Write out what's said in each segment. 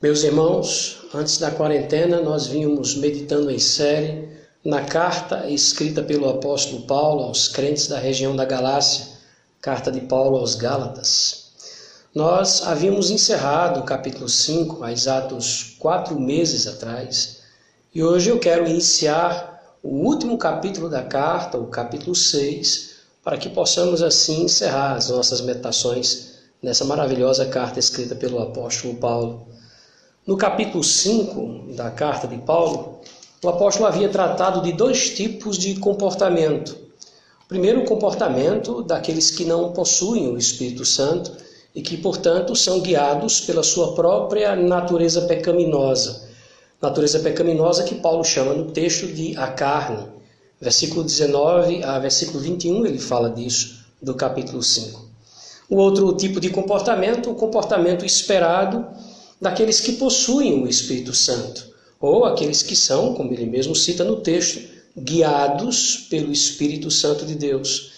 Meus irmãos, antes da quarentena nós vínhamos meditando em série na carta escrita pelo apóstolo Paulo aos crentes da região da Galácia, carta de Paulo aos Gálatas. Nós havíamos encerrado o capítulo 5 há exatos quatro meses atrás e hoje eu quero iniciar o último capítulo da carta, o capítulo 6, para que possamos assim encerrar as nossas meditações nessa maravilhosa carta escrita pelo apóstolo Paulo. No capítulo 5 da carta de Paulo, o apóstolo havia tratado de dois tipos de comportamento. Primeiro, o comportamento daqueles que não possuem o Espírito Santo e que, portanto, são guiados pela sua própria natureza pecaminosa. Natureza pecaminosa que Paulo chama no texto de a carne. Versículo 19 a versículo 21 ele fala disso, do capítulo 5. O outro tipo de comportamento, o comportamento esperado daqueles que possuem o Espírito Santo, ou aqueles que são, como ele mesmo cita no texto, guiados pelo Espírito Santo de Deus.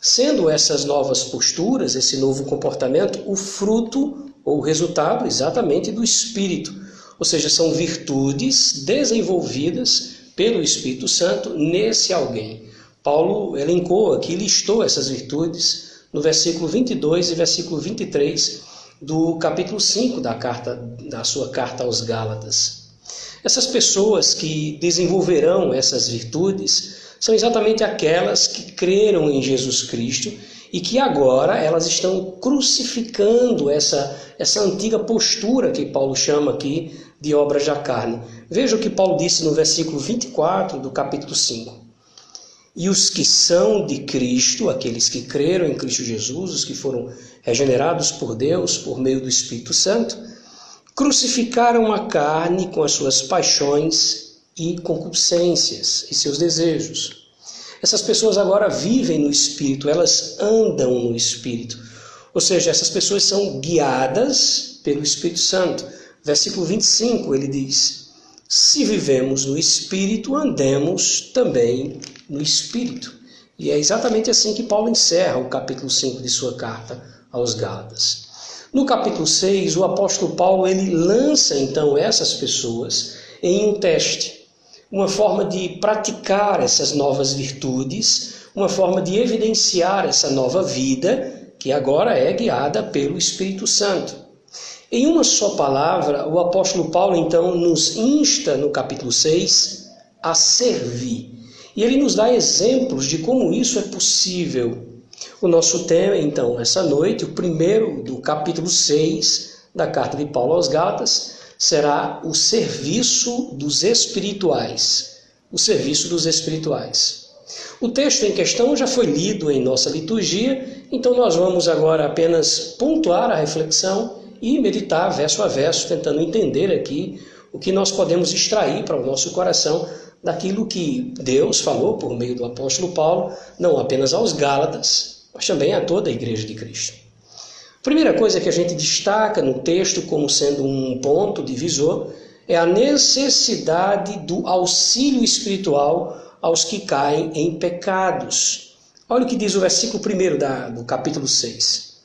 Sendo essas novas posturas, esse novo comportamento, o fruto ou o resultado exatamente do Espírito, ou seja, são virtudes desenvolvidas pelo Espírito Santo nesse alguém. Paulo elencou aqui, listou essas virtudes no versículo 22 e versículo 23 do capítulo 5 da carta da sua carta aos Gálatas. Essas pessoas que desenvolverão essas virtudes são exatamente aquelas que creram em Jesus Cristo e que agora elas estão crucificando essa, essa antiga postura que Paulo chama aqui de obras da carne. Veja o que Paulo disse no versículo 24 do capítulo 5. E os que são de Cristo, aqueles que creram em Cristo Jesus, os que foram regenerados por Deus por meio do Espírito Santo, crucificaram a carne com as suas paixões e concupiscências e seus desejos. Essas pessoas agora vivem no Espírito, elas andam no Espírito. Ou seja, essas pessoas são guiadas pelo Espírito Santo. Versículo 25 ele diz: Se vivemos no Espírito, andemos também no Espírito. E é exatamente assim que Paulo encerra o capítulo 5 de sua carta aos Gálatas. No capítulo 6, o apóstolo Paulo ele lança então essas pessoas em um teste, uma forma de praticar essas novas virtudes, uma forma de evidenciar essa nova vida que agora é guiada pelo Espírito Santo. Em uma só palavra, o apóstolo Paulo então nos insta no capítulo 6 a servir. E ele nos dá exemplos de como isso é possível. O nosso tema, então, essa noite, o primeiro do capítulo 6 da carta de Paulo aos Gálatas, será o serviço dos espirituais. O serviço dos espirituais. O texto em questão já foi lido em nossa liturgia, então nós vamos agora apenas pontuar a reflexão e meditar verso a verso, tentando entender aqui o que nós podemos extrair para o nosso coração daquilo que Deus falou por meio do apóstolo Paulo, não apenas aos Gálatas, mas também a toda a igreja de Cristo. A primeira coisa que a gente destaca no texto como sendo um ponto divisor é a necessidade do auxílio espiritual aos que caem em pecados. Olha o que diz o versículo 1 do capítulo 6.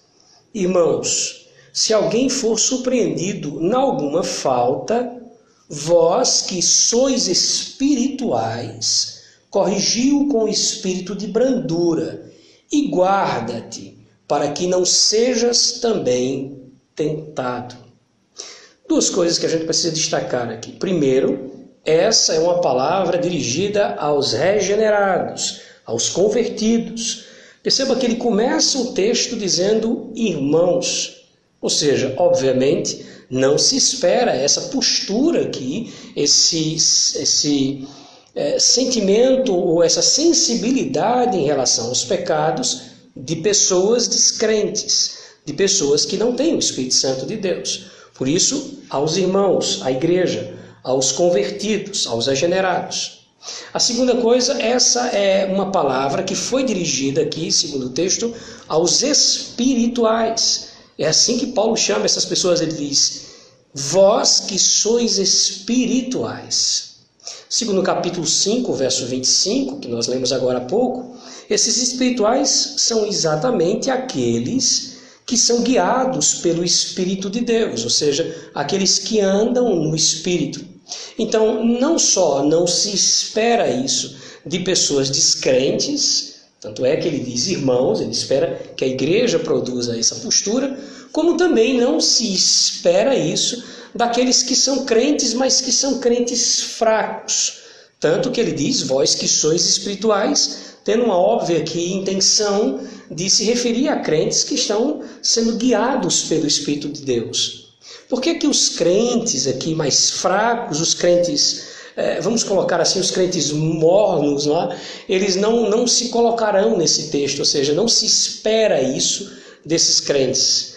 Irmãos, se alguém for surpreendido em alguma falta, Vós que sois espirituais, corrigiu com espírito de brandura e guarda-te, para que não sejas também tentado. Duas coisas que a gente precisa destacar aqui. Primeiro, essa é uma palavra dirigida aos regenerados, aos convertidos. Perceba que ele começa o texto dizendo irmãos, ou seja, obviamente, não se espera essa postura aqui, esse, esse é, sentimento ou essa sensibilidade em relação aos pecados de pessoas descrentes, de pessoas que não têm o Espírito Santo de Deus. Por isso, aos irmãos, à igreja, aos convertidos, aos regenerados. A segunda coisa, essa é uma palavra que foi dirigida aqui, segundo o texto, aos espirituais. É assim que Paulo chama essas pessoas, ele diz: Vós que sois espirituais. Segundo o capítulo 5, verso 25, que nós lemos agora há pouco, esses espirituais são exatamente aqueles que são guiados pelo Espírito de Deus, ou seja, aqueles que andam no Espírito. Então, não só não se espera isso de pessoas descrentes, tanto é que ele diz irmãos, ele espera que a igreja produza essa postura, como também não se espera isso daqueles que são crentes, mas que são crentes fracos. Tanto que ele diz: vós que sois espirituais, tendo uma óbvia aqui intenção de se referir a crentes que estão sendo guiados pelo Espírito de Deus. Por que, que os crentes aqui mais fracos, os crentes, é, vamos colocar assim, os crentes mornos lá, eles não, não se colocarão nesse texto, ou seja, não se espera isso desses crentes?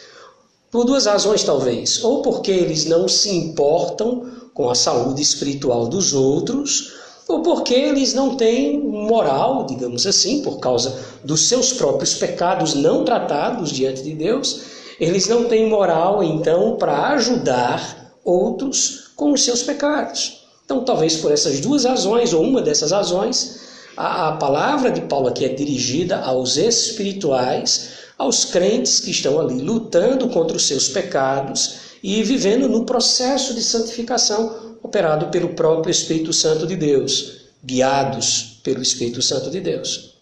Por duas razões, talvez. Ou porque eles não se importam com a saúde espiritual dos outros, ou porque eles não têm moral, digamos assim, por causa dos seus próprios pecados não tratados diante de Deus, eles não têm moral, então, para ajudar outros com os seus pecados. Então, talvez por essas duas razões, ou uma dessas razões, a, a palavra de Paulo aqui é dirigida aos espirituais, aos crentes que estão ali lutando contra os seus pecados e vivendo no processo de santificação operado pelo próprio Espírito Santo de Deus, guiados pelo Espírito Santo de Deus.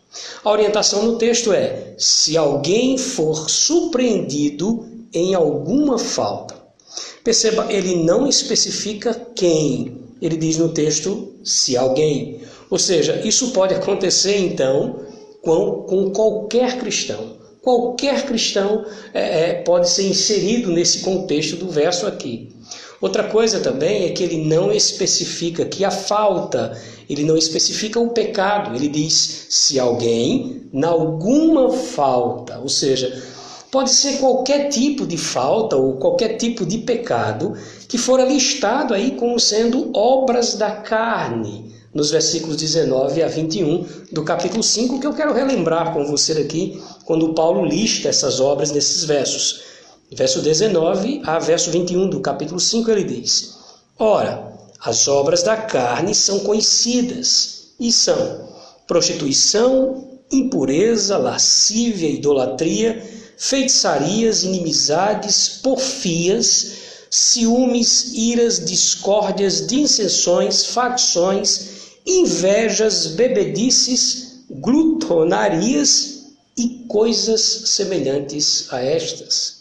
A orientação no texto é: se alguém for surpreendido em alguma falta. Perceba, ele não especifica quem. Ele diz no texto se alguém. Ou seja, isso pode acontecer então com, com qualquer cristão. Qualquer cristão é, é, pode ser inserido nesse contexto do verso aqui. Outra coisa também é que ele não especifica que a falta, ele não especifica o pecado, ele diz se alguém, na alguma falta, ou seja, pode ser qualquer tipo de falta ou qualquer tipo de pecado que for listado aí como sendo obras da carne, nos versículos 19 a 21 do capítulo 5, que eu quero relembrar com você aqui, quando Paulo lista essas obras nesses versos. Verso 19 a verso 21 do capítulo 5 ele diz: Ora, as obras da carne são conhecidas e são prostituição, impureza, lascívia, idolatria, feitiçarias, inimizades, porfias, ciúmes, iras, discórdias, dissensões, facções, invejas, bebedices, glutonarias e coisas semelhantes a estas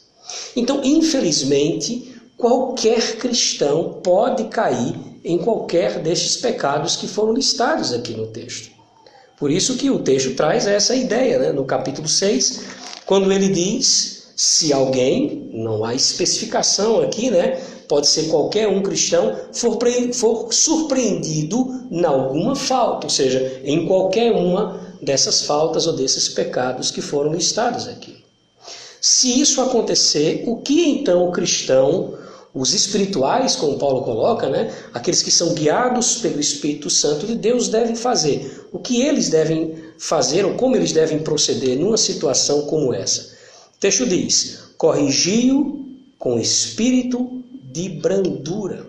então, infelizmente, qualquer cristão pode cair em qualquer destes pecados que foram listados aqui no texto. Por isso que o texto traz essa ideia, né? no capítulo 6, quando ele diz: se alguém, não há especificação aqui, né? pode ser qualquer um cristão, for, for surpreendido em alguma falta, ou seja, em qualquer uma dessas faltas ou desses pecados que foram listados aqui. Se isso acontecer, o que então o cristão, os espirituais, como Paulo coloca, né, aqueles que são guiados pelo Espírito Santo de Deus, devem fazer? O que eles devem fazer ou como eles devem proceder numa situação como essa? O texto diz: corrigiu com espírito de brandura.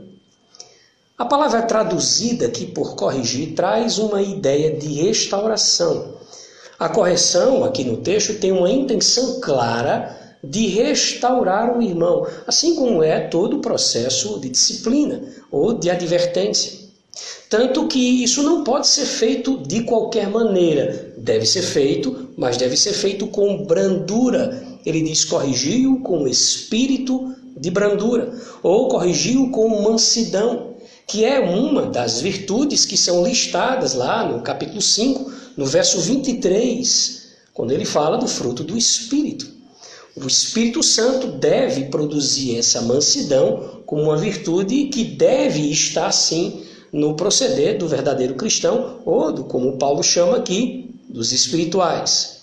A palavra traduzida aqui por corrigir traz uma ideia de restauração. A correção aqui no texto tem uma intenção clara de restaurar o irmão, assim como é todo o processo de disciplina ou de advertência. Tanto que isso não pode ser feito de qualquer maneira. Deve ser feito, mas deve ser feito com brandura. Ele diz: corrigiu com espírito de brandura, ou corrigiu com mansidão, que é uma das virtudes que são listadas lá no capítulo 5 no verso 23, quando ele fala do fruto do Espírito. O Espírito Santo deve produzir essa mansidão como uma virtude que deve estar, sim, no proceder do verdadeiro cristão, ou do, como Paulo chama aqui, dos espirituais.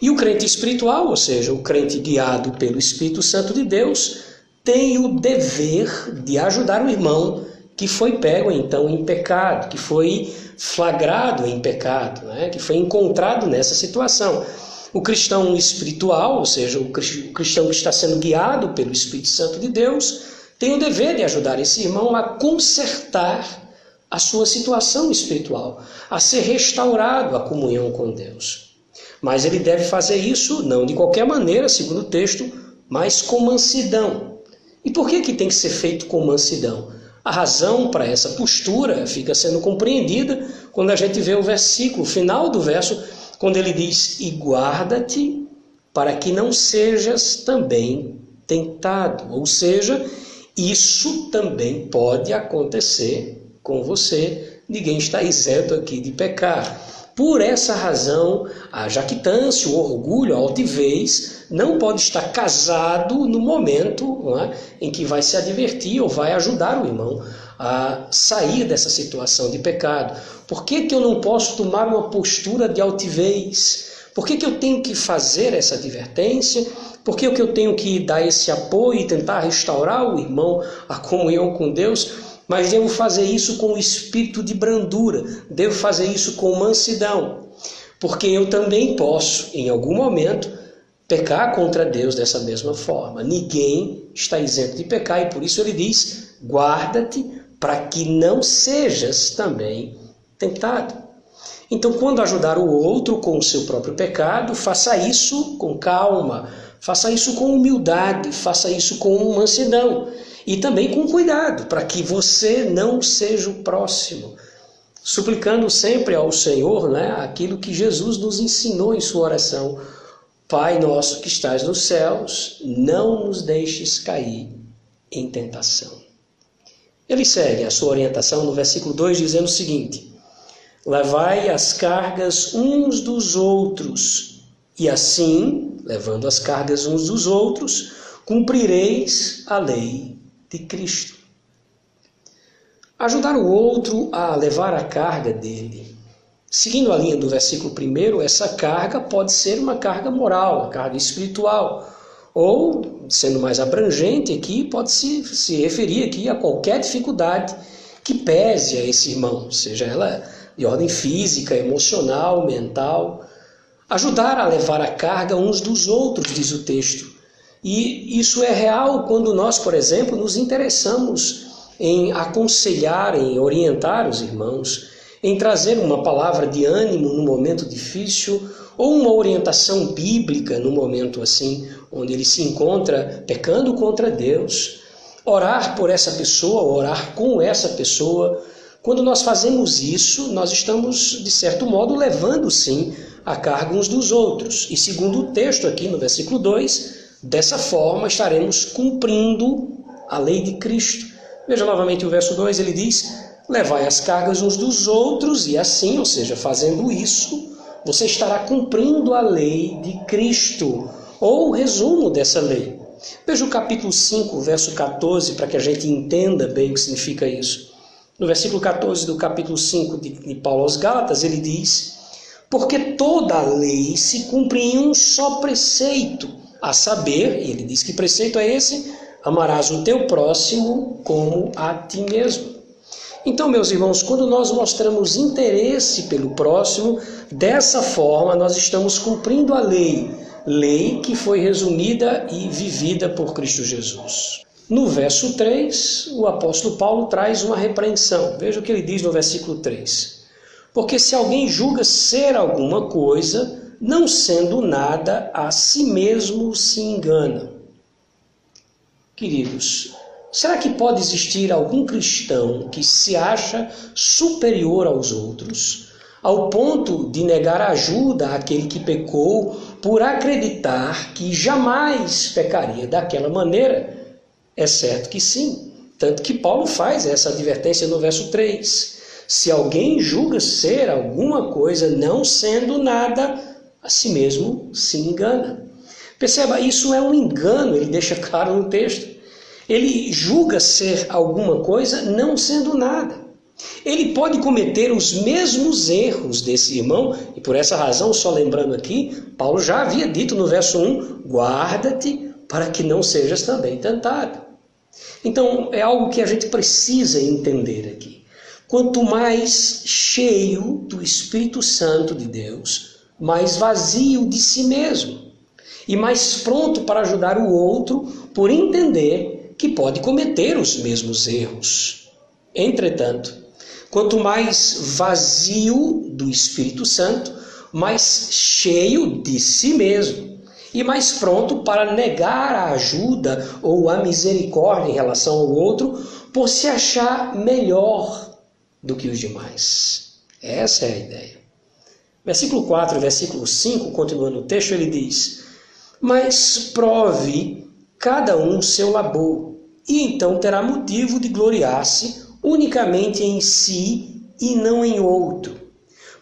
E o crente espiritual, ou seja, o crente guiado pelo Espírito Santo de Deus, tem o dever de ajudar o irmão que foi pego então em pecado, que foi flagrado em pecado, né? que foi encontrado nessa situação. O cristão espiritual, ou seja, o cristão que está sendo guiado pelo Espírito Santo de Deus, tem o dever de ajudar esse irmão a consertar a sua situação espiritual, a ser restaurado a comunhão com Deus. Mas ele deve fazer isso não de qualquer maneira, segundo o texto, mas com mansidão. E por que, que tem que ser feito com mansidão? A razão para essa postura fica sendo compreendida quando a gente vê o versículo, o final do verso, quando ele diz: E guarda-te para que não sejas também tentado. Ou seja, isso também pode acontecer com você. Ninguém está isento aqui de pecar. Por essa razão, a jactância, o orgulho, a altivez não pode estar casado no momento é, em que vai se advertir ou vai ajudar o irmão a sair dessa situação de pecado. Por que, que eu não posso tomar uma postura de altivez? Por que, que eu tenho que fazer essa advertência? Por que, que eu tenho que dar esse apoio e tentar restaurar o irmão a comunhão com Deus? Mas devo fazer isso com o espírito de brandura, devo fazer isso com mansidão, porque eu também posso, em algum momento, pecar contra Deus dessa mesma forma. Ninguém está isento de pecar e por isso ele diz: guarda-te para que não sejas também tentado. Então, quando ajudar o outro com o seu próprio pecado, faça isso com calma, faça isso com humildade, faça isso com mansidão e também com cuidado, para que você não seja o próximo. Suplicando sempre ao Senhor né, aquilo que Jesus nos ensinou em sua oração. Pai nosso que estás nos céus, não nos deixes cair em tentação. Ele segue a sua orientação no versículo 2 dizendo o seguinte: Levai as cargas uns dos outros, e assim, levando as cargas uns dos outros, cumprireis a lei de Cristo. Ajudar o outro a levar a carga dele. Seguindo a linha do versículo 1, essa carga pode ser uma carga moral, uma carga espiritual ou, sendo mais abrangente aqui, pode se, se referir aqui a qualquer dificuldade que pese a esse irmão, seja ela de ordem física, emocional, mental. Ajudar a levar a carga uns dos outros, diz o texto. E isso é real quando nós, por exemplo, nos interessamos em aconselhar, em orientar os irmãos, em trazer uma palavra de ânimo no momento difícil ou uma orientação bíblica no momento assim onde ele se encontra pecando contra Deus, orar por essa pessoa, orar com essa pessoa. Quando nós fazemos isso, nós estamos, de certo modo, levando sim a carga uns dos outros. E segundo o texto aqui no versículo 2, dessa forma estaremos cumprindo a lei de Cristo. Veja novamente o verso 2, ele diz: Levai as cargas uns dos outros, e assim, ou seja, fazendo isso, você estará cumprindo a lei de Cristo ou o resumo dessa lei. Veja o capítulo 5, verso 14, para que a gente entenda bem o que significa isso. No versículo 14 do capítulo 5 de, de Paulo aos Gálatas, ele diz: Porque toda a lei se cumpre em um só preceito, a saber, e ele diz que preceito é esse: amarás o teu próximo como a ti mesmo. Então, meus irmãos, quando nós mostramos interesse pelo próximo, dessa forma nós estamos cumprindo a lei lei que foi resumida e vivida por Cristo Jesus. No verso 3, o apóstolo Paulo traz uma repreensão. Veja o que ele diz no versículo 3. Porque se alguém julga ser alguma coisa, não sendo nada, a si mesmo se engana. Queridos, será que pode existir algum cristão que se acha superior aos outros, ao ponto de negar ajuda àquele que pecou por acreditar que jamais pecaria daquela maneira? É certo que sim. Tanto que Paulo faz essa advertência no verso 3. Se alguém julga ser alguma coisa não sendo nada, a si mesmo se engana. Perceba, isso é um engano, ele deixa claro no texto. Ele julga ser alguma coisa não sendo nada. Ele pode cometer os mesmos erros desse irmão, e por essa razão, só lembrando aqui, Paulo já havia dito no verso 1: guarda-te para que não sejas também tentado. Então, é algo que a gente precisa entender aqui. Quanto mais cheio do Espírito Santo de Deus, mais vazio de si mesmo e mais pronto para ajudar o outro por entender que pode cometer os mesmos erros. Entretanto, Quanto mais vazio do Espírito Santo, mais cheio de si mesmo e mais pronto para negar a ajuda ou a misericórdia em relação ao outro por se achar melhor do que os demais. Essa é a ideia. Versículo 4 e versículo 5, continuando o texto, ele diz: Mas prove cada um seu labor, e então terá motivo de gloriar-se unicamente em si e não em outro,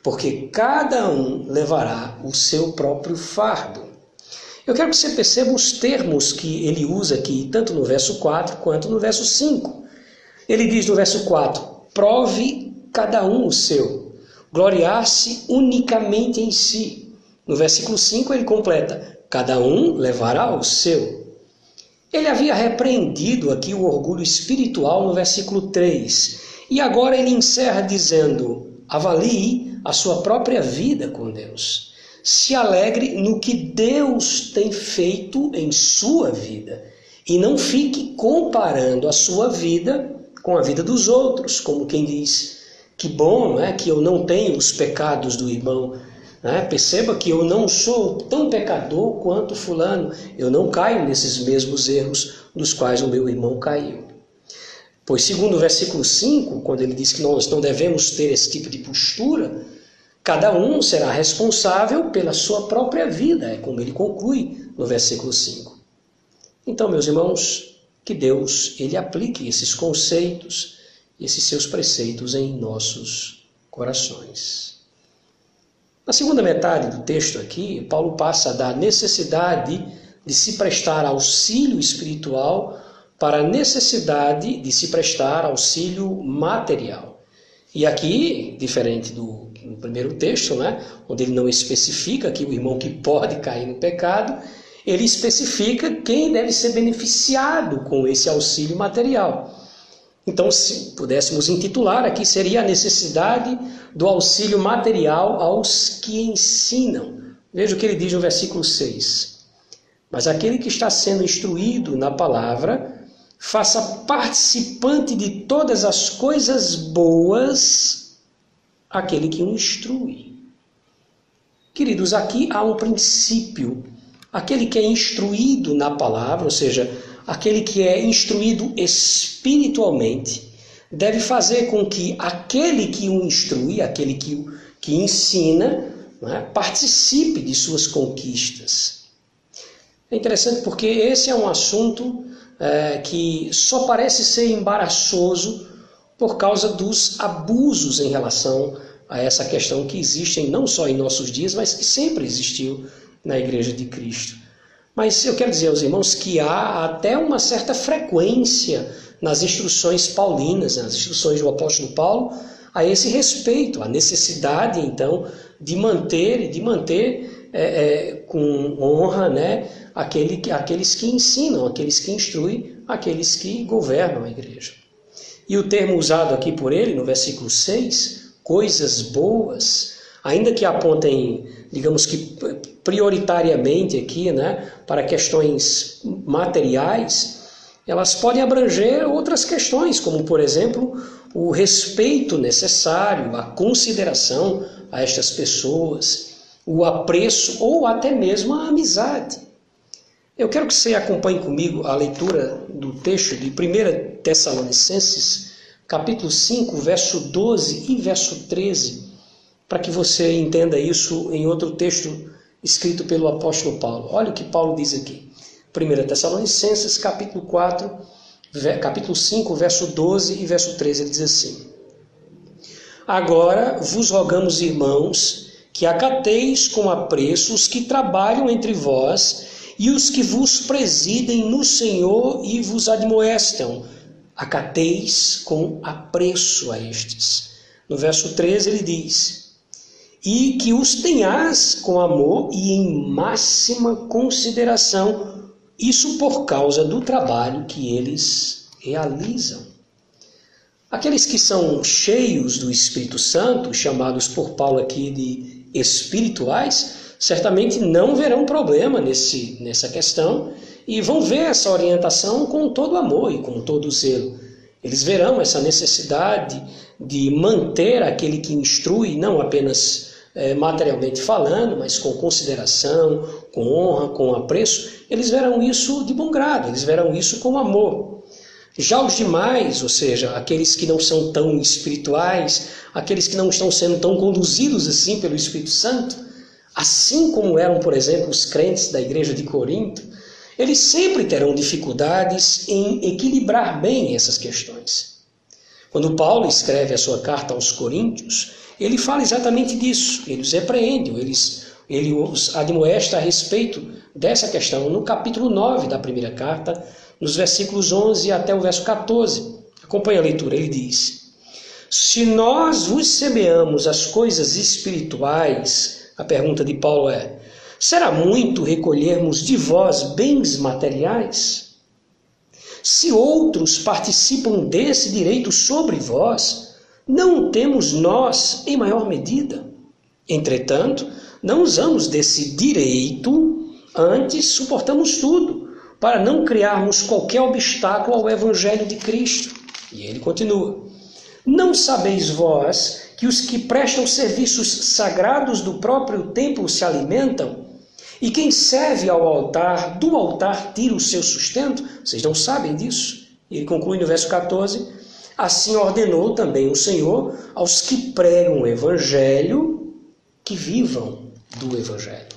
porque cada um levará o seu próprio fardo. Eu quero que você perceba os termos que ele usa aqui, tanto no verso 4 quanto no verso 5. Ele diz no verso 4: prove cada um o seu, gloriar-se unicamente em si. No versículo 5 ele completa: cada um levará o seu. Ele havia repreendido aqui o orgulho espiritual no versículo 3. E agora ele encerra dizendo: avalie a sua própria vida com Deus se alegre no que Deus tem feito em sua vida e não fique comparando a sua vida com a vida dos outros, como quem diz que bom é que eu não tenho os pecados do irmão. Né? Perceba que eu não sou tão pecador quanto fulano, eu não caio nesses mesmos erros dos quais o meu irmão caiu. Pois, segundo o versículo 5, quando ele diz que nós não devemos ter esse tipo de postura, Cada um será responsável pela sua própria vida, é como ele conclui no versículo 5. Então, meus irmãos, que Deus ele aplique esses conceitos, esses seus preceitos em nossos corações. Na segunda metade do texto aqui, Paulo passa da necessidade de se prestar auxílio espiritual para a necessidade de se prestar auxílio material. E aqui, diferente do primeiro texto, né, onde ele não especifica que o irmão que pode cair no pecado, ele especifica quem deve ser beneficiado com esse auxílio material. Então, se pudéssemos intitular aqui, seria a necessidade do auxílio material aos que ensinam. Veja o que ele diz no versículo 6. Mas aquele que está sendo instruído na palavra, faça participante de todas as coisas boas aquele que o instrui. Queridos, aqui há um princípio. Aquele que é instruído na palavra, ou seja, aquele que é instruído espiritualmente, deve fazer com que aquele que o instrui, aquele que o que ensina, é, participe de suas conquistas. É interessante porque esse é um assunto é, que só parece ser embaraçoso por causa dos abusos em relação a essa questão que existem não só em nossos dias, mas que sempre existiu na Igreja de Cristo. Mas eu quero dizer aos irmãos que há até uma certa frequência nas instruções paulinas, nas instruções do apóstolo Paulo, a esse respeito, a necessidade então de manter e de manter é, é, com honra né, aquele, aqueles que ensinam, aqueles que instruem, aqueles que governam a igreja. E o termo usado aqui por ele, no versículo 6, coisas boas, ainda que apontem, digamos que prioritariamente aqui, né, para questões materiais, elas podem abranger outras questões, como por exemplo, o respeito necessário, a consideração a estas pessoas, o apreço ou até mesmo a amizade. Eu quero que você acompanhe comigo a leitura do texto de 1 Tessalonicenses, capítulo 5, verso 12 e verso 13, para que você entenda isso em outro texto escrito pelo apóstolo Paulo. Olha o que Paulo diz aqui. 1 Tessalonicenses, capítulo 4, capítulo 5, verso 12 e verso 13, ele diz assim: Agora vos rogamos, irmãos, que acateis com apreço os que trabalham entre vós e os que vos presidem no Senhor e vos admoestam. Acateis com apreço a estes. No verso 13 ele diz: E que os tenhas com amor e em máxima consideração, isso por causa do trabalho que eles realizam. Aqueles que são cheios do Espírito Santo, chamados por Paulo aqui de espirituais, certamente não verão problema nesse, nessa questão e vão ver essa orientação com todo amor e com todo zelo. Eles verão essa necessidade de manter aquele que instrui, não apenas é, materialmente falando, mas com consideração, com honra, com apreço, eles verão isso de bom grado, eles verão isso com amor. Já os demais, ou seja, aqueles que não são tão espirituais, aqueles que não estão sendo tão conduzidos assim pelo Espírito Santo, assim como eram, por exemplo, os crentes da igreja de Corinto, eles sempre terão dificuldades em equilibrar bem essas questões. Quando Paulo escreve a sua carta aos Coríntios, ele fala exatamente disso, ele os repreende, eles, ele os admoesta a respeito dessa questão no capítulo 9 da primeira carta, nos versículos 11 até o verso 14. Acompanhe a leitura, ele diz: Se nós vos semeamos as coisas espirituais, a pergunta de Paulo é: será muito recolhermos de vós bens materiais? Se outros participam desse direito sobre vós, não temos nós em maior medida. Entretanto, não usamos desse direito, antes suportamos tudo para não criarmos qualquer obstáculo ao Evangelho de Cristo. E ele continua: Não sabeis vós que os que prestam serviços sagrados do próprio templo se alimentam? E quem serve ao altar, do altar tira o seu sustento? Vocês não sabem disso? Ele conclui no verso 14: Assim ordenou também o Senhor aos que pregam o Evangelho que vivam do Evangelho.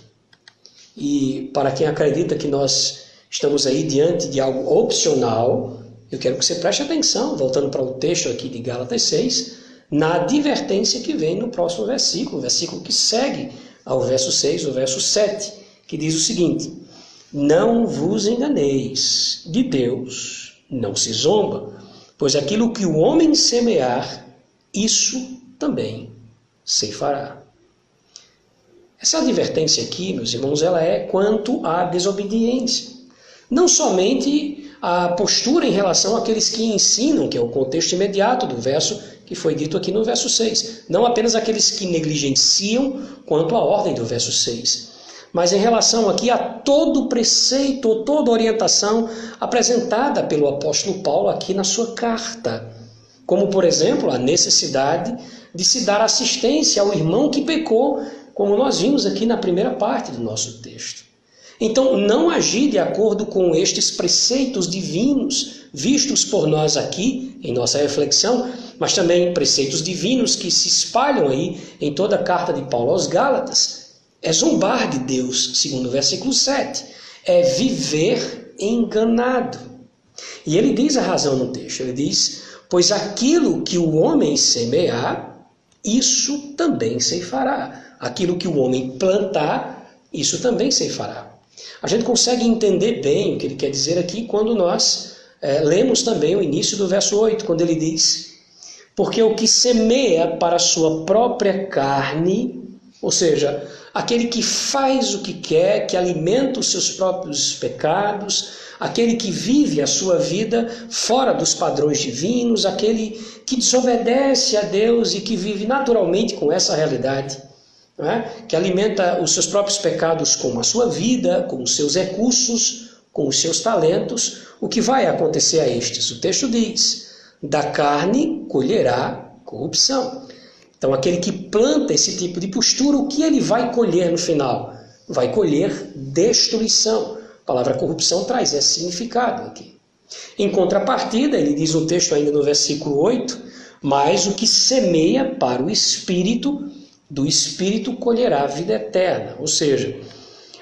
E para quem acredita que nós Estamos aí diante de algo opcional. Eu quero que você preste atenção, voltando para o texto aqui de Gálatas 6, na advertência que vem no próximo versículo, o versículo que segue ao verso 6, o verso 7, que diz o seguinte: Não vos enganeis, de Deus não se zomba, pois aquilo que o homem semear, isso também se fará. Essa advertência aqui, meus irmãos, ela é quanto à desobediência. Não somente a postura em relação àqueles que ensinam, que é o contexto imediato do verso que foi dito aqui no verso 6. Não apenas aqueles que negligenciam quanto à ordem do verso 6. Mas em relação aqui a todo preceito, toda orientação apresentada pelo apóstolo Paulo aqui na sua carta. Como, por exemplo, a necessidade de se dar assistência ao irmão que pecou, como nós vimos aqui na primeira parte do nosso texto. Então, não agir de acordo com estes preceitos divinos vistos por nós aqui em nossa reflexão, mas também preceitos divinos que se espalham aí em toda a carta de Paulo aos Gálatas, é zombar de Deus, segundo o versículo 7, é viver enganado. E ele diz a razão no texto, ele diz: Pois aquilo que o homem semear, isso também se fará. Aquilo que o homem plantar, isso também se fará. A gente consegue entender bem o que ele quer dizer aqui quando nós é, lemos também o início do verso 8, quando ele diz: Porque o que semeia para a sua própria carne, ou seja, aquele que faz o que quer, que alimenta os seus próprios pecados, aquele que vive a sua vida fora dos padrões divinos, aquele que desobedece a Deus e que vive naturalmente com essa realidade é? que alimenta os seus próprios pecados com a sua vida, com os seus recursos, com os seus talentos, o que vai acontecer a estes? O texto diz: da carne colherá corrupção. Então, aquele que planta esse tipo de postura, o que ele vai colher no final? Vai colher destruição. A palavra corrupção traz esse significado aqui. Em contrapartida, ele diz no texto ainda no versículo 8: Mas o que semeia para o espírito, do Espírito colherá a vida eterna. Ou seja,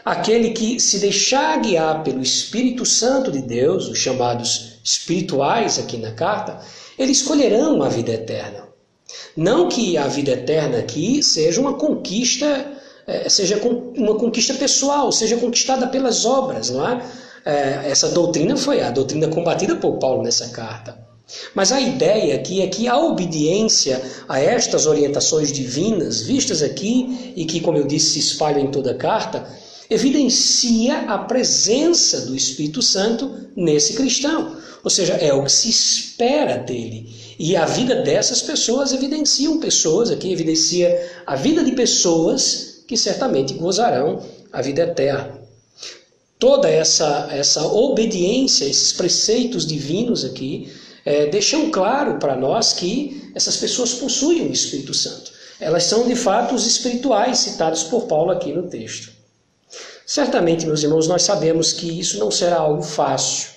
aquele que se deixar guiar pelo Espírito Santo de Deus, os chamados espirituais aqui na carta, eles colherão a vida eterna. Não que a vida eterna aqui seja uma conquista, é, seja uma conquista pessoal, seja conquistada pelas obras, não é? é? Essa doutrina foi a doutrina combatida por Paulo nessa carta. Mas a ideia aqui é que a obediência a estas orientações divinas, vistas aqui e que, como eu disse, se espalham em toda a carta, evidencia a presença do Espírito Santo nesse cristão. Ou seja, é o que se espera dele. E a vida dessas pessoas evidenciam pessoas, aqui evidencia a vida de pessoas que certamente gozarão a vida eterna. Toda essa, essa obediência, esses preceitos divinos aqui, é, deixam claro para nós que essas pessoas possuem o Espírito Santo. Elas são de fato os espirituais citados por Paulo aqui no texto. Certamente, meus irmãos, nós sabemos que isso não será algo fácil,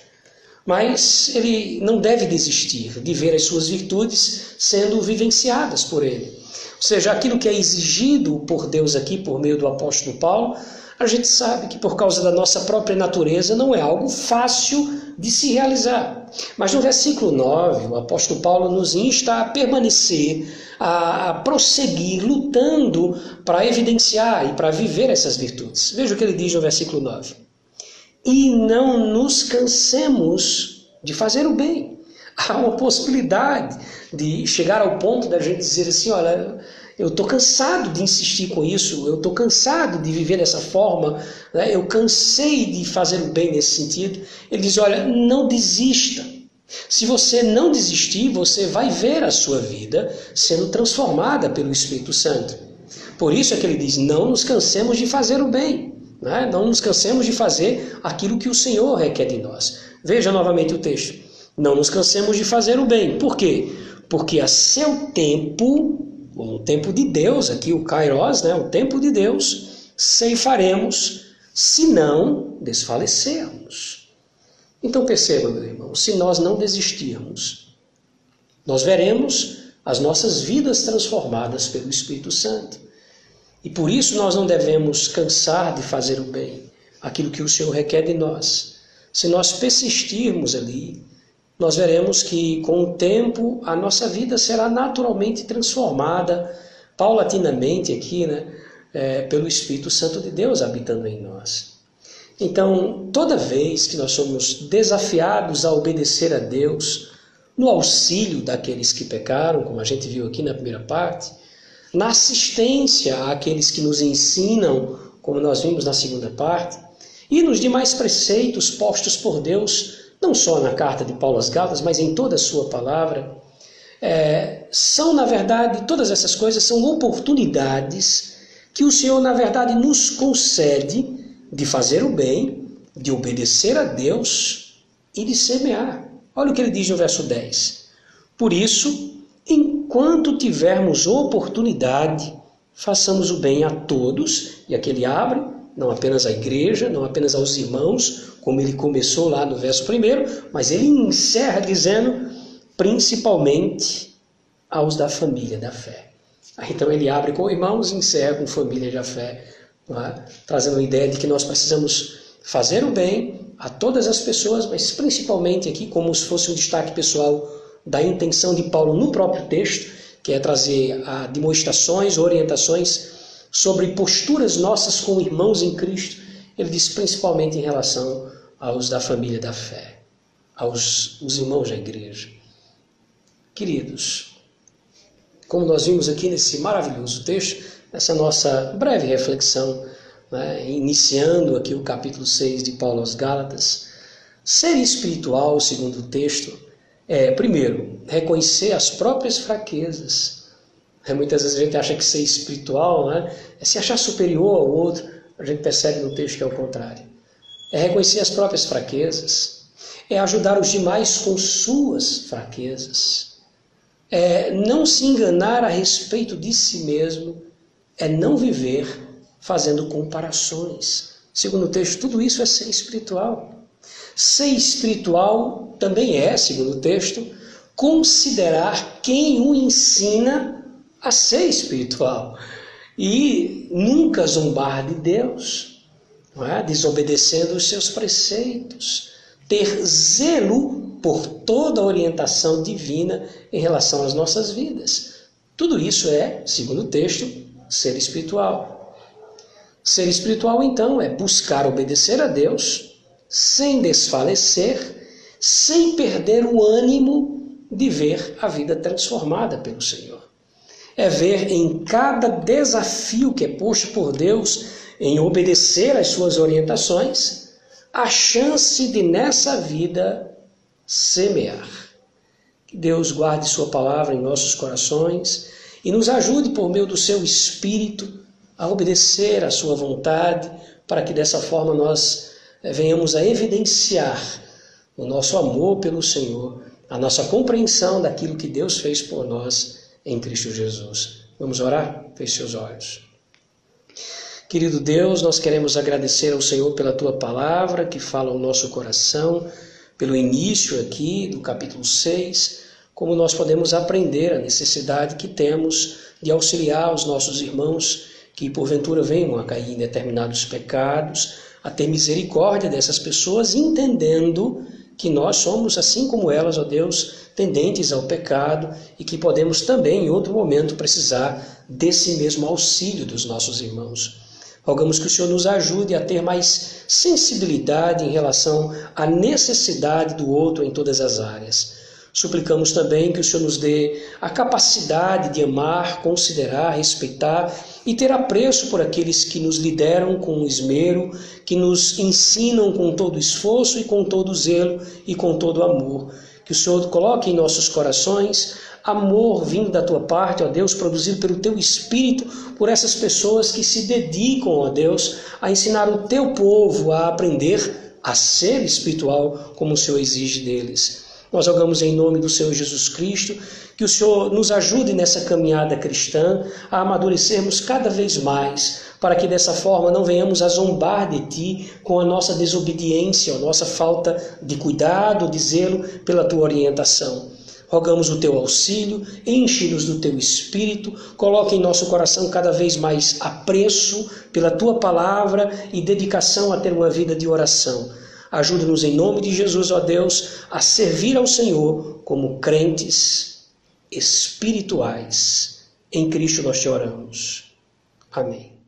mas ele não deve desistir de ver as suas virtudes sendo vivenciadas por ele. Ou seja, aquilo que é exigido por Deus aqui por meio do apóstolo Paulo, a gente sabe que por causa da nossa própria natureza não é algo fácil de se realizar. Mas no versículo 9, o apóstolo Paulo nos insta a permanecer, a, prosseguir, lutando para evidenciar e para viver essas virtudes. Veja o que ele diz no versículo 9. E não nos cansemos de fazer o bem. Há uma possibilidade de chegar ao ponto da gente dizer assim: olha, eu estou cansado de insistir com isso, eu estou cansado de viver dessa forma, né? eu cansei de fazer o bem nesse sentido. Ele diz: olha, não desista. Se você não desistir, você vai ver a sua vida sendo transformada pelo Espírito Santo. Por isso é que ele diz: não nos cansemos de fazer o bem, né? não nos cansemos de fazer aquilo que o Senhor requer de nós. Veja novamente o texto: não nos cansemos de fazer o bem. Por quê? Porque a seu tempo o tempo de Deus, aqui o Kairos, né, o tempo de Deus, ceifaremos, se não desfalecermos. Então perceba, meu irmão, se nós não desistirmos, nós veremos as nossas vidas transformadas pelo Espírito Santo. E por isso nós não devemos cansar de fazer o bem, aquilo que o Senhor requer de nós. Se nós persistirmos ali, nós veremos que com o tempo a nossa vida será naturalmente transformada, paulatinamente aqui, né, é, pelo Espírito Santo de Deus habitando em nós. Então, toda vez que nós somos desafiados a obedecer a Deus, no auxílio daqueles que pecaram, como a gente viu aqui na primeira parte, na assistência àqueles que nos ensinam, como nós vimos na segunda parte, e nos demais preceitos postos por Deus não só na carta de Paulo às Gálatas, mas em toda a sua palavra, é, são, na verdade, todas essas coisas são oportunidades que o Senhor, na verdade, nos concede de fazer o bem, de obedecer a Deus e de semear. Olha o que ele diz no verso 10. Por isso, enquanto tivermos oportunidade, façamos o bem a todos, e aqui ele abre, não apenas à igreja, não apenas aos irmãos, como ele começou lá no verso primeiro, mas ele encerra dizendo principalmente aos da família da fé. Então ele abre com irmãos e encerra com família da fé, é? trazendo a ideia de que nós precisamos fazer o bem a todas as pessoas, mas principalmente aqui, como se fosse um destaque pessoal da intenção de Paulo no próprio texto, que é trazer a demonstrações, orientações sobre posturas nossas com irmãos em Cristo ele diz principalmente em relação aos da família da fé, aos os irmãos da igreja. Queridos, como nós vimos aqui nesse maravilhoso texto, nessa nossa breve reflexão, né, iniciando aqui o capítulo 6 de Paulo aos Gálatas, ser espiritual, segundo o texto, é, primeiro, reconhecer as próprias fraquezas. É, muitas vezes a gente acha que ser espiritual né, é se achar superior ao outro, a gente percebe no texto que é o contrário. É reconhecer as próprias fraquezas, é ajudar os demais com suas fraquezas, é não se enganar a respeito de si mesmo, é não viver fazendo comparações. Segundo o texto, tudo isso é ser espiritual. Ser espiritual também é, segundo o texto, considerar quem o ensina a ser espiritual e nunca zombar de Deus, é? desobedecendo os seus preceitos, ter zelo por toda a orientação divina em relação às nossas vidas. Tudo isso é, segundo o texto, ser espiritual. Ser espiritual, então, é buscar obedecer a Deus sem desfalecer, sem perder o ânimo de ver a vida transformada pelo Senhor é ver em cada desafio que é posto por Deus em obedecer às suas orientações, a chance de nessa vida semear. Que Deus guarde Sua palavra em nossos corações e nos ajude por meio do Seu Espírito a obedecer à Sua vontade, para que dessa forma nós venhamos a evidenciar o nosso amor pelo Senhor, a nossa compreensão daquilo que Deus fez por nós em Cristo Jesus. Vamos orar? Feche seus olhos. Querido Deus, nós queremos agradecer ao Senhor pela tua palavra que fala ao nosso coração, pelo início aqui do capítulo 6, como nós podemos aprender a necessidade que temos de auxiliar os nossos irmãos que porventura venham a cair em determinados pecados, a ter misericórdia dessas pessoas, entendendo que nós somos, assim como elas, ó Deus, tendentes ao pecado e que podemos também, em outro momento, precisar desse mesmo auxílio dos nossos irmãos. Rogamos que o Senhor nos ajude a ter mais sensibilidade em relação à necessidade do outro em todas as áreas. Suplicamos também que o Senhor nos dê a capacidade de amar, considerar, respeitar e ter apreço por aqueles que nos lideram com esmero, que nos ensinam com todo esforço e com todo zelo e com todo amor. Que o Senhor coloque em nossos corações amor vindo da tua parte, ó Deus, produzido pelo teu espírito, por essas pessoas que se dedicam, ó Deus, a ensinar o teu povo a aprender a ser espiritual como o Senhor exige deles. Nós rogamos em nome do Senhor Jesus Cristo que o Senhor nos ajude nessa caminhada cristã a amadurecermos cada vez mais, para que dessa forma não venhamos a zombar de Ti com a nossa desobediência, a nossa falta de cuidado, de zelo pela Tua orientação. Rogamos o teu auxílio, enche-nos do teu espírito, coloque em nosso coração cada vez mais apreço pela tua palavra e dedicação a ter uma vida de oração. Ajude-nos em nome de Jesus, ó Deus, a servir ao Senhor como crentes espirituais. Em Cristo nós te oramos. Amém.